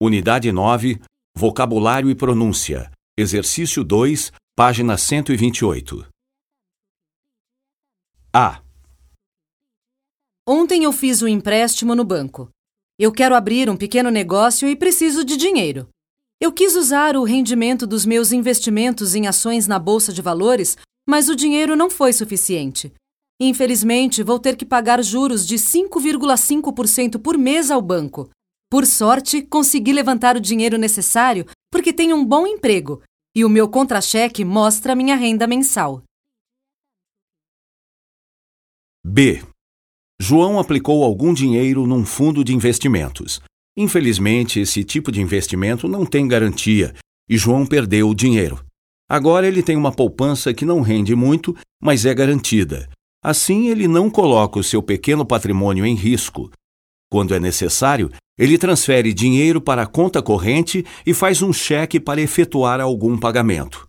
Unidade 9, Vocabulário e Pronúncia. Exercício 2, página 128. A. Ontem eu fiz um empréstimo no banco. Eu quero abrir um pequeno negócio e preciso de dinheiro. Eu quis usar o rendimento dos meus investimentos em ações na bolsa de valores, mas o dinheiro não foi suficiente. Infelizmente, vou ter que pagar juros de 5,5% por mês ao banco. Por sorte, consegui levantar o dinheiro necessário porque tenho um bom emprego e o meu contra-cheque mostra minha renda mensal. B. João aplicou algum dinheiro num fundo de investimentos. Infelizmente, esse tipo de investimento não tem garantia e João perdeu o dinheiro. Agora ele tem uma poupança que não rende muito, mas é garantida. Assim, ele não coloca o seu pequeno patrimônio em risco. Quando é necessário, ele transfere dinheiro para a conta corrente e faz um cheque para efetuar algum pagamento.